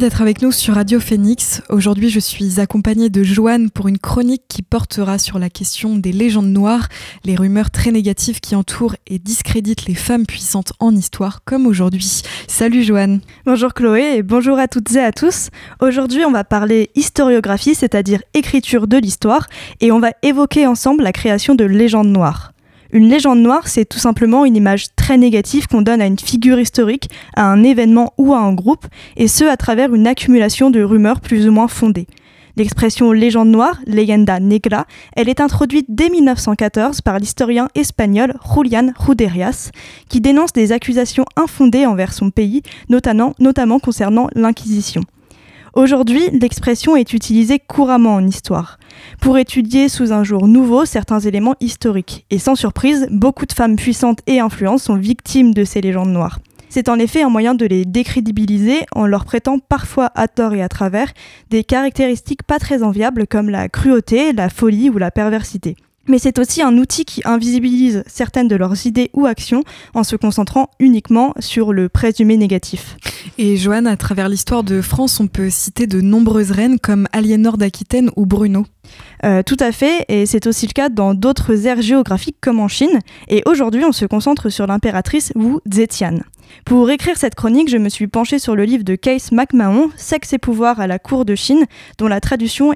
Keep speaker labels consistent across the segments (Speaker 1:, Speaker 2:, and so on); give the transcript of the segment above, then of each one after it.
Speaker 1: D'être avec nous sur Radio Phoenix. Aujourd'hui, je suis accompagnée de Joanne pour une chronique qui portera sur la question des légendes noires, les rumeurs très négatives qui entourent et discréditent les femmes puissantes en histoire, comme aujourd'hui. Salut Joanne.
Speaker 2: Bonjour Chloé et bonjour à toutes et à tous. Aujourd'hui, on va parler historiographie, c'est-à-dire écriture de l'histoire, et on va évoquer ensemble la création de légendes noires. Une légende noire, c'est tout simplement une image très négative qu'on donne à une figure historique, à un événement ou à un groupe, et ce à travers une accumulation de rumeurs plus ou moins fondées. L'expression légende noire, leyenda negra, elle est introduite dès 1914 par l'historien espagnol Julián Ruderias, qui dénonce des accusations infondées envers son pays, notamment concernant l'Inquisition. Aujourd'hui, l'expression est utilisée couramment en histoire, pour étudier sous un jour nouveau certains éléments historiques. Et sans surprise, beaucoup de femmes puissantes et influentes sont victimes de ces légendes noires. C'est en effet un moyen de les décrédibiliser en leur prêtant parfois à tort et à travers des caractéristiques pas très enviables comme la cruauté, la folie ou la perversité mais c'est aussi un outil qui invisibilise certaines de leurs idées ou actions en se concentrant uniquement sur le présumé négatif.
Speaker 1: Et Joanne, à travers l'histoire de France, on peut citer de nombreuses reines comme Aliénor d'Aquitaine ou Bruno.
Speaker 2: Euh, tout à fait, et c'est aussi le cas dans d'autres aires géographiques comme en Chine. Et aujourd'hui, on se concentre sur l'impératrice Wu Zetian. Pour écrire cette chronique, je me suis penchée sur le livre de Case McMahon, Sexe et pouvoir à la cour de Chine, dont la traduction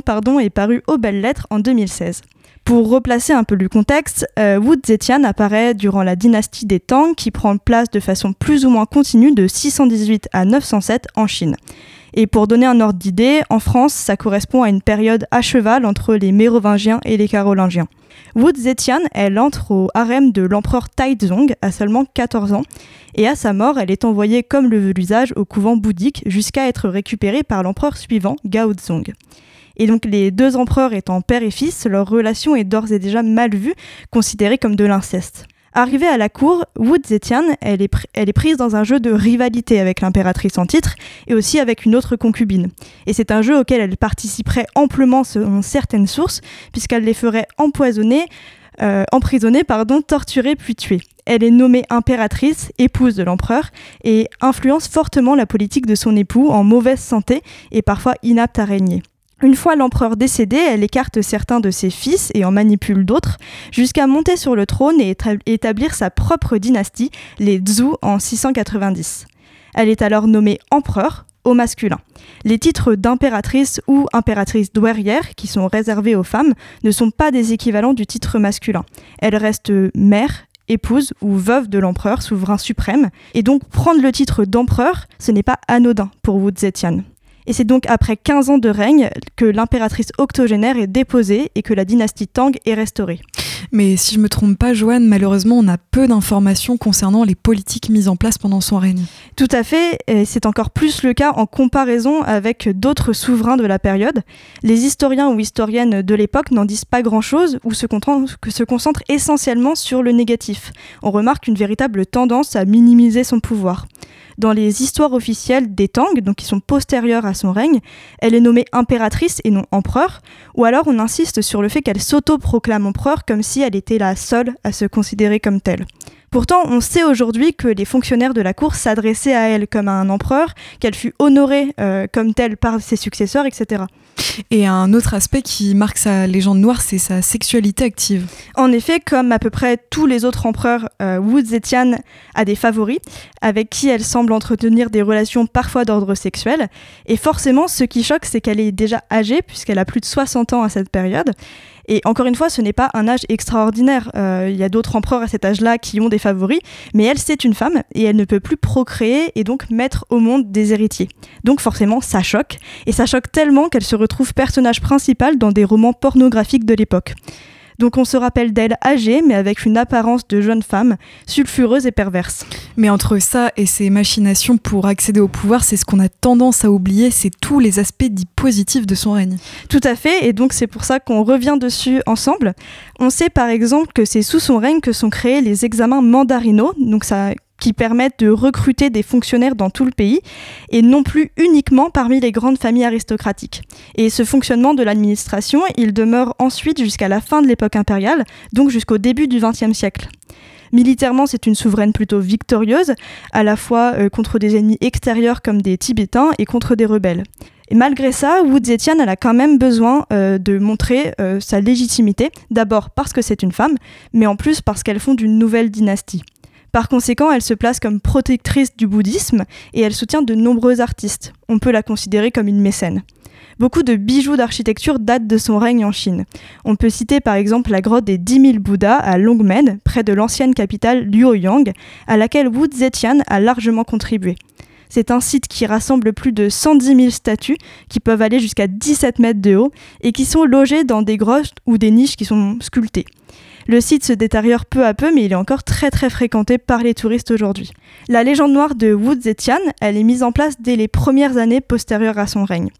Speaker 2: pardon, est parue aux belles lettres en 2016. Pour replacer un peu le contexte, euh, Wu Zetian apparaît durant la dynastie des Tang qui prend place de façon plus ou moins continue de 618 à 907 en Chine. Et pour donner un ordre d'idée, en France, ça correspond à une période à cheval entre les Mérovingiens et les Carolingiens. Wu Zetian, elle entre au harem de l'empereur Taizong à seulement 14 ans, et à sa mort, elle est envoyée comme le veut l'usage au couvent bouddhique jusqu'à être récupérée par l'empereur suivant, Gao Zong. Et donc les deux empereurs étant père et fils, leur relation est d'ores et déjà mal vue, considérée comme de l'inceste. Arrivée à la cour, Wu Zetian, elle est, prise dans un jeu de rivalité avec l'impératrice en titre et aussi avec une autre concubine. Et c'est un jeu auquel elle participerait amplement selon certaines sources, puisqu'elle les ferait empoisonner, euh, emprisonner, pardon, torturer puis tuer. Elle est nommée impératrice, épouse de l'empereur, et influence fortement la politique de son époux en mauvaise santé et parfois inapte à régner. Une fois l'empereur décédé, elle écarte certains de ses fils et en manipule d'autres, jusqu'à monter sur le trône et établir sa propre dynastie, les Zhou, en 690. Elle est alors nommée empereur au masculin. Les titres d'impératrice ou impératrice douairière, qui sont réservés aux femmes, ne sont pas des équivalents du titre masculin. Elle reste mère, épouse ou veuve de l'empereur souverain suprême, et donc prendre le titre d'empereur, ce n'est pas anodin pour Wu Zetian. Et c'est donc après 15 ans de règne que l'impératrice octogénaire est déposée et que la dynastie Tang est restaurée.
Speaker 1: Mais si je me trompe pas, Joanne, malheureusement, on a peu d'informations concernant les politiques mises en place pendant son règne.
Speaker 2: Tout à fait, et c'est encore plus le cas en comparaison avec d'autres souverains de la période. Les historiens ou historiennes de l'époque n'en disent pas grand-chose ou se, se concentrent essentiellement sur le négatif. On remarque une véritable tendance à minimiser son pouvoir. Dans les histoires officielles des Tang, donc qui sont postérieures à son règne, elle est nommée impératrice et non empereur, ou alors on insiste sur le fait qu'elle s'auto-proclame empereur comme si elle était la seule à se considérer comme telle. Pourtant, on sait aujourd'hui que les fonctionnaires de la cour s'adressaient à elle comme à un empereur, qu'elle fut honorée euh, comme telle par ses successeurs, etc.
Speaker 1: Et un autre aspect qui marque sa légende noire, c'est sa sexualité active.
Speaker 2: En effet, comme à peu près tous les autres empereurs, euh, Wu Zetian a des favoris, avec qui elle semble entretenir des relations parfois d'ordre sexuel. Et forcément, ce qui choque, c'est qu'elle est déjà âgée, puisqu'elle a plus de 60 ans à cette période. Et encore une fois, ce n'est pas un âge extraordinaire. Euh, il y a d'autres empereurs à cet âge-là qui ont des favoris, mais elle, c'est une femme et elle ne peut plus procréer et donc mettre au monde des héritiers. Donc forcément, ça choque. Et ça choque tellement qu'elle se retrouve personnage principal dans des romans pornographiques de l'époque. Donc on se rappelle d'elle âgée, mais avec une apparence de jeune femme, sulfureuse et perverse.
Speaker 1: Mais entre ça et ses machinations pour accéder au pouvoir, c'est ce qu'on a tendance à oublier, c'est tous les aspects dits positifs de son règne.
Speaker 2: Tout à fait, et donc c'est pour ça qu'on revient dessus ensemble. On sait par exemple que c'est sous son règne que sont créés les examens mandarinaux, donc ça qui permettent de recruter des fonctionnaires dans tout le pays et non plus uniquement parmi les grandes familles aristocratiques. Et ce fonctionnement de l'administration, il demeure ensuite jusqu'à la fin de l'époque impériale, donc jusqu'au début du XXe siècle. Militairement, c'est une souveraine plutôt victorieuse, à la fois euh, contre des ennemis extérieurs comme des Tibétains et contre des rebelles. Et malgré ça, Wu Zetian a quand même besoin euh, de montrer euh, sa légitimité, d'abord parce que c'est une femme, mais en plus parce qu'elle fonde une nouvelle dynastie. Par conséquent, elle se place comme protectrice du bouddhisme et elle soutient de nombreux artistes. On peut la considérer comme une mécène. Beaucoup de bijoux d'architecture datent de son règne en Chine. On peut citer par exemple la grotte des 10 000 Bouddhas à Longmen, près de l'ancienne capitale Luoyang, à laquelle Wu Zetian a largement contribué. C'est un site qui rassemble plus de 110 000 statues qui peuvent aller jusqu'à 17 mètres de haut et qui sont logées dans des grottes ou des niches qui sont sculptées. Le site se détériore peu à peu, mais il est encore très très fréquenté par les touristes aujourd'hui. La légende noire de Wu Zetian, elle est mise en place dès les premières années postérieures à son règne.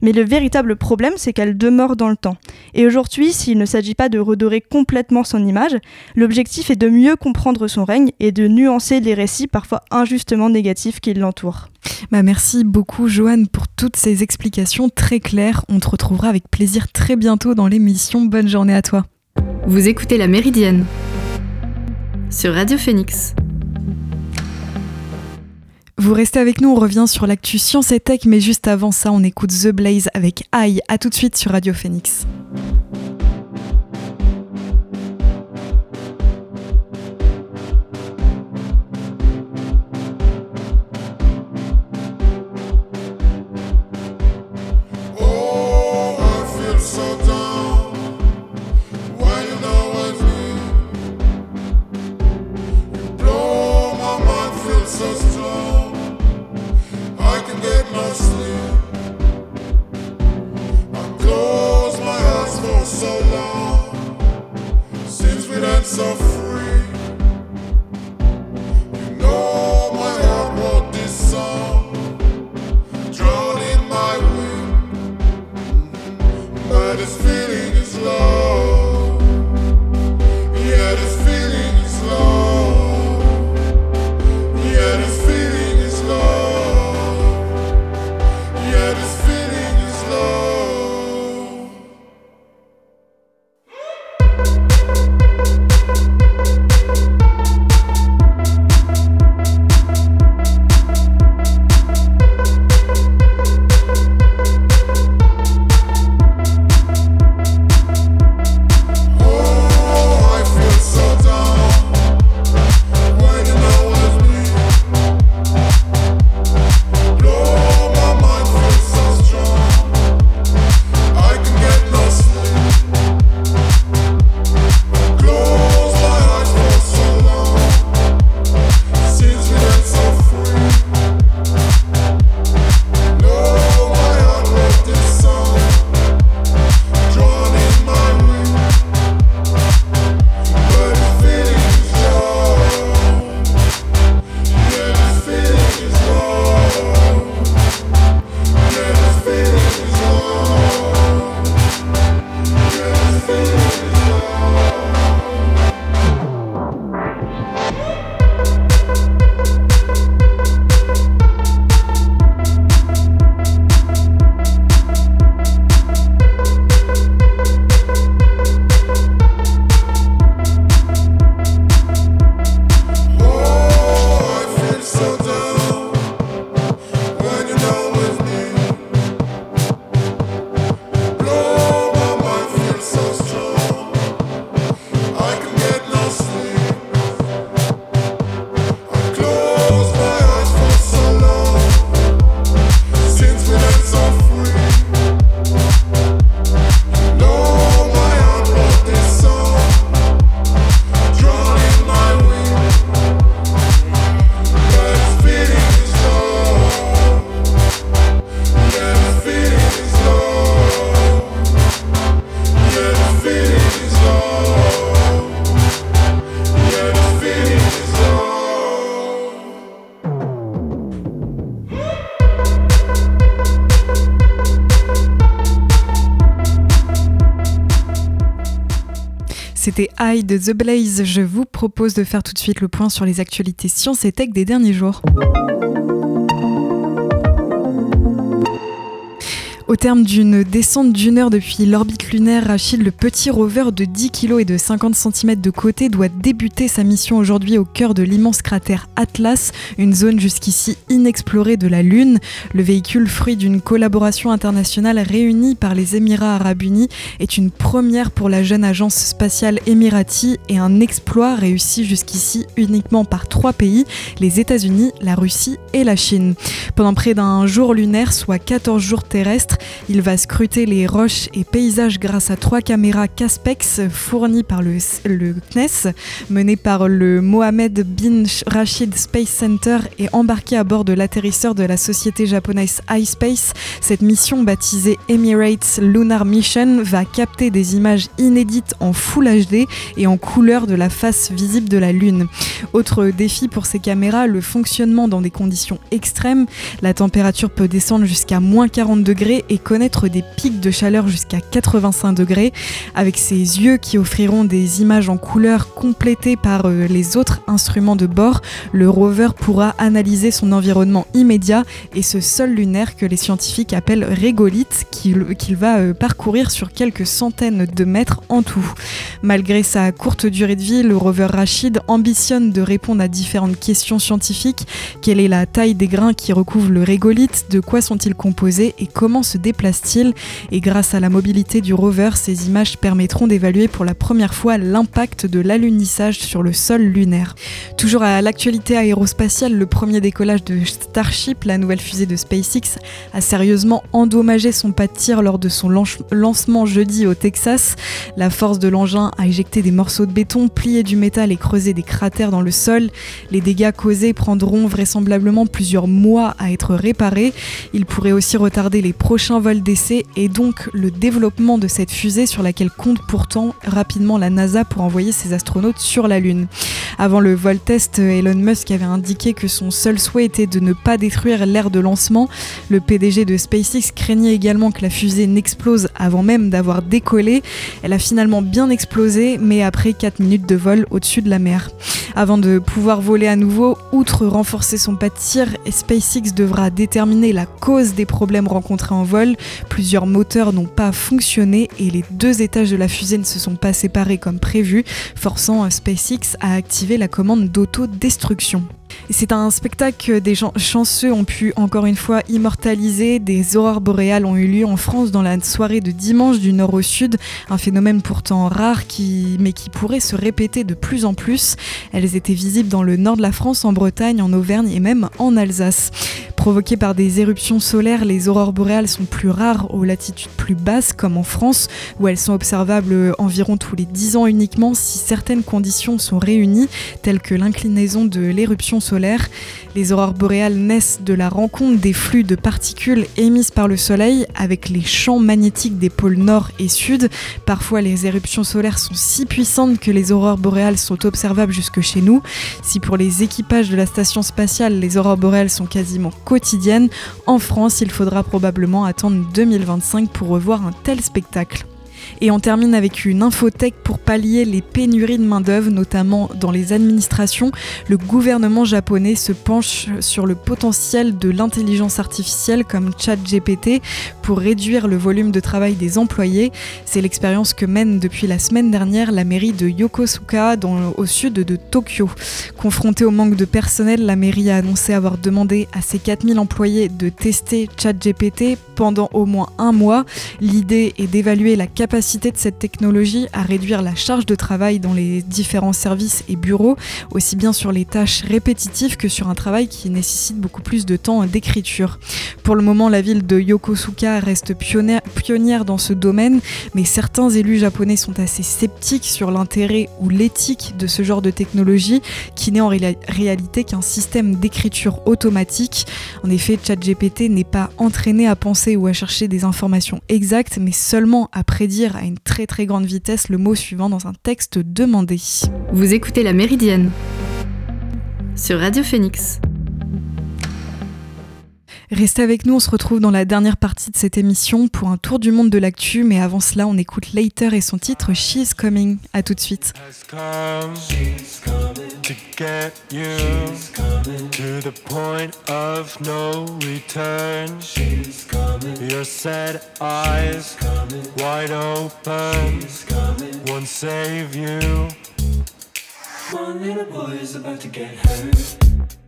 Speaker 2: Mais le véritable problème, c'est qu'elle demeure dans le temps. Et aujourd'hui, s'il ne s'agit pas de redorer complètement son image, l'objectif est de mieux comprendre son règne et de nuancer les récits parfois injustement négatifs qui l'entourent.
Speaker 3: Bah merci beaucoup Joanne pour toutes ces explications très claires. On te retrouvera avec plaisir très bientôt dans l'émission. Bonne journée à toi.
Speaker 4: Vous écoutez La Méridienne sur Radio Phoenix.
Speaker 3: Vous restez avec nous, on revient sur l'actu Science et Tech, mais juste avant ça, on écoute The Blaze avec AI. A tout de suite sur Radio Phoenix. C'était I de The Blaze. Je vous propose de faire tout de suite le point sur les actualités sciences et tech des derniers jours.
Speaker 1: Au terme d'une descente d'une heure depuis l'orbite lunaire, Rachid, le petit rover de 10 kg et de 50 cm de côté, doit débuter sa mission aujourd'hui au cœur de l'immense cratère Atlas, une zone jusqu'ici inexplorée de la Lune. Le véhicule, fruit d'une collaboration internationale réunie par les Émirats arabes unis, est une première pour la jeune agence spatiale émirati et un exploit réussi jusqu'ici uniquement par trois pays, les États-Unis, la Russie et la Chine. Pendant près d'un jour lunaire, soit 14 jours terrestres, il va scruter les roches et paysages grâce à trois caméras Caspex fournies par le, CNES, menées par le Mohamed bin Rashid Space Center et embarquées à bord de l'atterrisseur de la société japonaise iSpace. Cette mission baptisée Emirates Lunar Mission va capter des images inédites en Full HD et en couleur de la face visible de la Lune. Autre défi pour ces caméras, le fonctionnement dans des conditions extrêmes. La température peut descendre jusqu'à moins 40 degrés et connaître des pics de chaleur jusqu'à 85 degrés. Avec ses yeux qui offriront des images en couleur complétées par euh, les autres instruments de bord, le rover pourra analyser son environnement immédiat et ce sol lunaire que les scientifiques appellent régolithe qu'il va euh, parcourir sur quelques centaines de mètres en tout. Malgré sa courte durée de vie, le rover Rachid ambitionne de répondre à différentes questions scientifiques. Quelle est la taille des grains qui recouvrent le régolithe? De quoi sont-ils composés? Et comment se déplacent-ils Et grâce à la mobilité du rover, ces images permettront d'évaluer pour la première fois l'impact de l'alunissage sur le sol lunaire. Toujours à l'actualité aérospatiale, le premier décollage de Starship, la nouvelle fusée de SpaceX, a sérieusement endommagé son pas de tir lors de son lancement jeudi au Texas. La force de l'engin a éjecté des morceaux de béton, plié du métal et creusé des cratères dans le sol. Les dégâts causés prendront vraisemblablement plusieurs mois à être réparés. Il pourrait aussi retarder les prochains vols d'essai et donc le développement de cette fusée sur laquelle compte pourtant rapidement la NASA pour envoyer ses astronautes sur la Lune. Avant le vol test, Elon Musk avait indiqué que son seul souhait était de ne pas détruire l'air de lancement. Le PDG de SpaceX craignait également que la fusée n'explose avant même d'avoir décollé. Elle a finalement bien explosé, mais après 4 minutes de vol au-dessus de la mer. Avant de pouvoir voler à nouveau, outre renforcer son pas de tir, SpaceX devra déterminer la cause des problèmes rencontrés en vol. Plusieurs moteurs n'ont pas fonctionné et les deux étages de la fusée ne se sont pas séparés comme prévu, forçant SpaceX à activer la commande d'autodestruction. C'est un spectacle que des gens chanceux ont pu encore une fois immortaliser. Des aurores boréales ont eu lieu en France dans la soirée de dimanche du nord au sud, un phénomène pourtant rare qui, mais qui pourrait se répéter de plus en plus. Elles étaient visibles dans le nord de la France, en Bretagne, en Auvergne et même en Alsace. Provoquées par des éruptions solaires, les aurores boréales sont plus rares aux latitudes plus basses, comme en France, où elles sont observables environ tous les 10 ans uniquement si certaines conditions sont réunies, telles que l'inclinaison de l'éruption Les aurores boréales naissent de la rencontre des flux de particules émises par le Soleil avec les champs magnétiques des pôles nord et sud. Parfois, les éruptions solaires sont si puissantes que les aurores boréales sont observables jusque chez nous. Si pour les équipages de la station spatiale, les aurores boréales sont quasiment quotidienne. En France, il faudra probablement attendre 2025 pour revoir un tel spectacle. Et on termine avec une infothèque pour pallier les pénuries de main-d'œuvre, notamment dans les administrations. Le gouvernement japonais se penche sur le potentiel de l'intelligence artificielle comme ChatGPT pour réduire le volume de travail des employés. C'est l'expérience que mène depuis la semaine dernière la mairie de Yokosuka au sud de Tokyo. Confrontée au manque de personnel, la mairie a annoncé avoir demandé à ses 4000 employés de tester ChatGPT pendant au moins un mois. L'idée est d'évaluer la capacité de cette technologie à réduire la charge de travail dans les différents services et bureaux, aussi bien sur les tâches répétitives que sur un travail qui nécessite beaucoup plus de temps d'écriture. Pour le moment, la ville de Yokosuka reste pionnière dans ce domaine, mais certains élus japonais sont assez sceptiques sur l'intérêt ou l'éthique de ce genre de technologie qui n'est en réalité qu'un système d'écriture automatique. En effet, ChatGPT n'est pas entraîné à penser ou à chercher des informations exactes, mais seulement à prédire à une très très grande vitesse le mot suivant dans un texte demandé.
Speaker 3: Vous écoutez La Méridienne sur Radio Phoenix.
Speaker 1: Restez avec nous, on se retrouve dans la dernière partie de cette émission pour un tour du monde de l'actu, mais avant cela, on écoute Later et son titre She's Coming. À tout de suite. to get you to the point of no return. She's coming.
Speaker 5: her sad eyes wide open won't save you. One little boy is about to get hurt.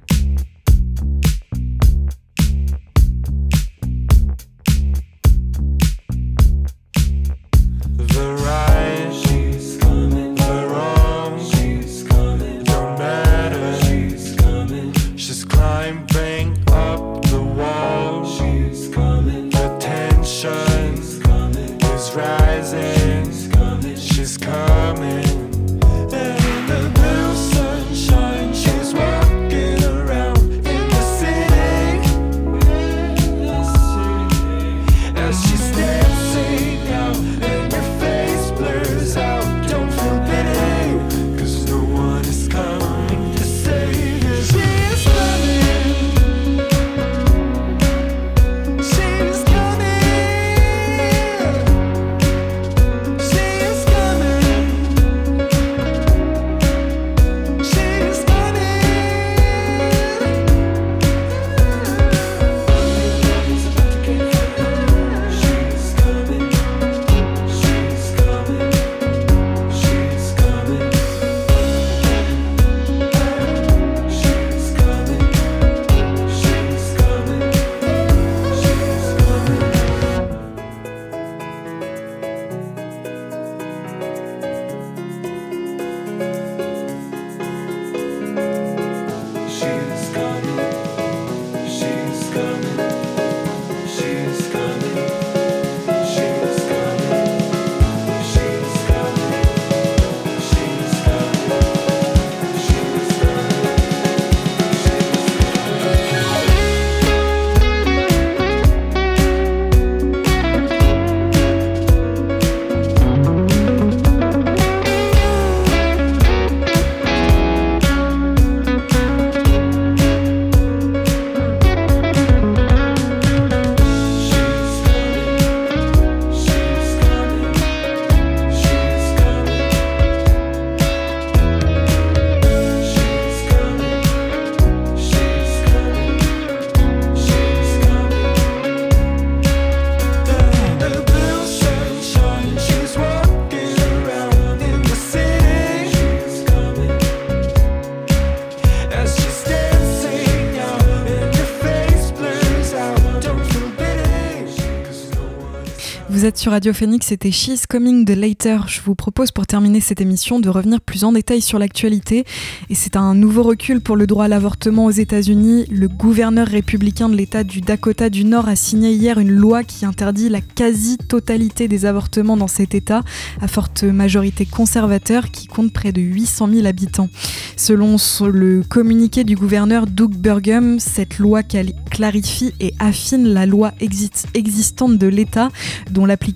Speaker 1: Sur Radio Phoenix, c'était She's Coming de Later. Je vous propose pour terminer cette émission de revenir plus en détail sur l'actualité. Et c'est un nouveau recul pour le droit à l'avortement aux États-Unis. Le gouverneur républicain de l'État du Dakota du Nord a signé hier une loi qui interdit la quasi-totalité des avortements dans cet État, à forte majorité conservateur, qui compte près de 800 000 habitants. Selon le communiqué du gouverneur Doug Burgum, cette loi clarifie et affine la loi exi- existante de l'État dont l'application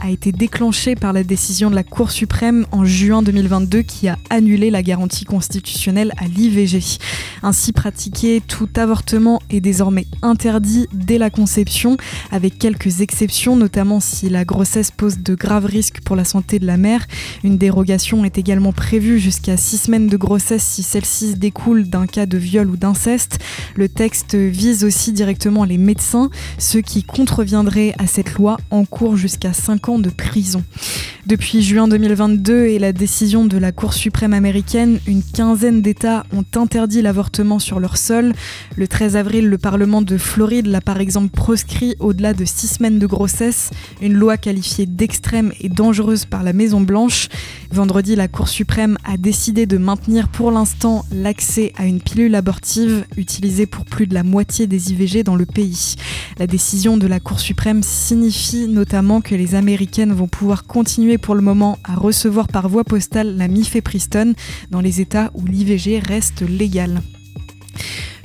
Speaker 1: a été déclenchée par la décision de la Cour suprême en juin 2022 qui a annulé la garantie constitutionnelle à l'IVG. Ainsi pratiqué, tout avortement est désormais interdit dès la conception, avec quelques exceptions, notamment si la grossesse pose de graves risques pour la santé de la mère. Une dérogation est également prévue jusqu'à six semaines de grossesse si celle-ci découle d'un cas de viol ou d'inceste. Le texte vise aussi directement les médecins, ceux qui contreviendraient à cette loi encourent jusqu'à 5 ans de prison. Depuis juin 2022 et la décision de la Cour suprême américaine, une quinzaine d'États ont interdit l'avortement sur leur sol. Le 13 avril, le Parlement de Floride l'a par exemple proscrit au-delà de 6 semaines de grossesse, une loi qualifiée d'extrême et dangereuse par la Maison-Blanche. Vendredi, la Cour suprême a décidé de maintenir pour l'instant l'accès à une pilule abortive utilisée pour plus de la moitié des IVG dans le pays. La décision de la Cour suprême signifie notamment que les Américaines vont pouvoir continuer pour le moment à recevoir par voie postale la mifepriston dans les États où l'IVG reste légale.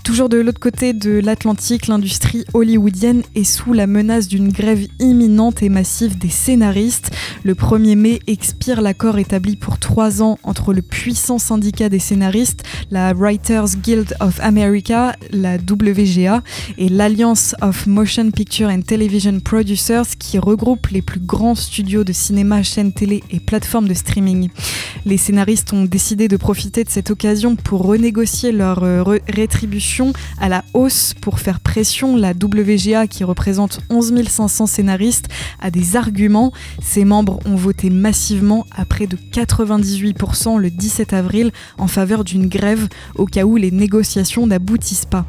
Speaker 1: Toujours de l'autre côté de l'Atlantique, l'industrie hollywoodienne est sous la menace d'une grève imminente et massive des scénaristes. Le 1er mai expire l'accord établi pour trois ans entre le puissant syndicat des scénaristes, la Writers Guild of America, la WGA, et l'Alliance of Motion Picture and Television Producers qui regroupe les plus grands studios de cinéma, chaînes télé et plateformes de streaming. Les scénaristes ont décidé de profiter de cette occasion pour renégocier leur euh, rétribution à la hausse pour faire pression. La WGA, qui représente 11 500 scénaristes, a des arguments. Ses membres ont voté massivement à près de 98% le 17 avril en faveur d'une grève au cas où les négociations n'aboutissent pas.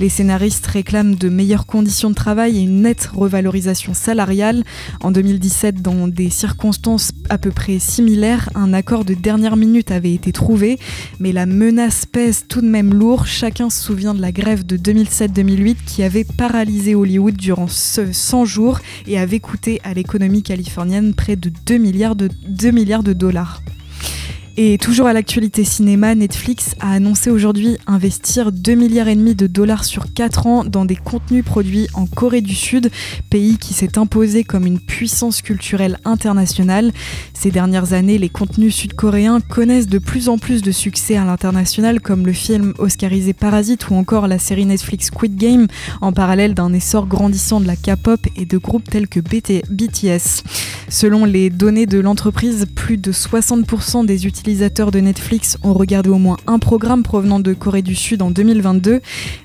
Speaker 1: Les scénaristes réclament de meilleures conditions de travail et une nette revalorisation salariale. En 2017, dans des circonstances à peu près similaires, un accord de dernière minute avait été trouvé, mais la menace pèse tout de même lourd. Chacun se souvient de la grève de 2007-2008 qui avait paralysé Hollywood durant 100 jours et avait coûté à l'économie californienne près de 2 milliards de, 2 milliards de dollars. Et toujours à l'actualité cinéma, Netflix a annoncé aujourd'hui investir 2 milliards et demi de dollars sur 4 ans dans des contenus produits en Corée du Sud, pays qui s'est imposé comme une puissance culturelle internationale. Ces dernières années, les contenus sud-coréens connaissent de plus en plus de succès à l'international comme le film oscarisé Parasite ou encore la série Netflix Squid Game en parallèle d'un essor grandissant de la K-pop et de groupes tels que BTS. Selon les données de l'entreprise, plus de 60% des utilisateurs utilisateurs de Netflix ont regardé au moins un programme provenant de Corée du Sud en 2022.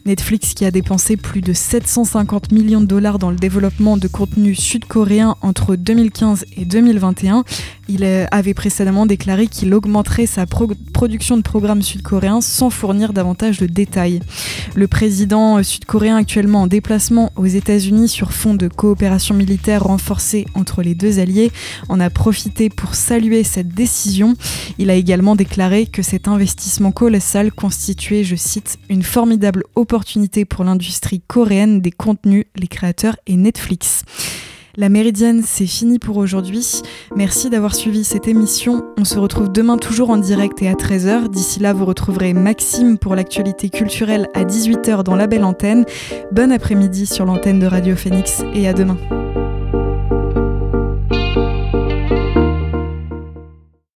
Speaker 1: Netflix qui a dépensé plus de 750 millions de dollars dans le développement de contenus sud-coréens entre 2015 et 2021. Il avait précédemment déclaré qu'il augmenterait sa production de programmes sud-coréens sans fournir davantage de détails. Le président sud-coréen actuellement en déplacement aux États-Unis sur fond de coopération militaire renforcée entre les deux alliés en a profité pour saluer cette décision. Il a également déclaré que cet investissement colossal constituait, je cite, une formidable opportunité pour l'industrie coréenne des contenus, les créateurs et Netflix. La Méridienne, c'est fini pour aujourd'hui. Merci d'avoir suivi cette émission. On se retrouve demain toujours en direct et à 13h. D'ici là, vous retrouverez Maxime pour l'actualité culturelle à 18h dans la belle antenne. Bon après-midi sur l'antenne de Radio Phoenix et à demain.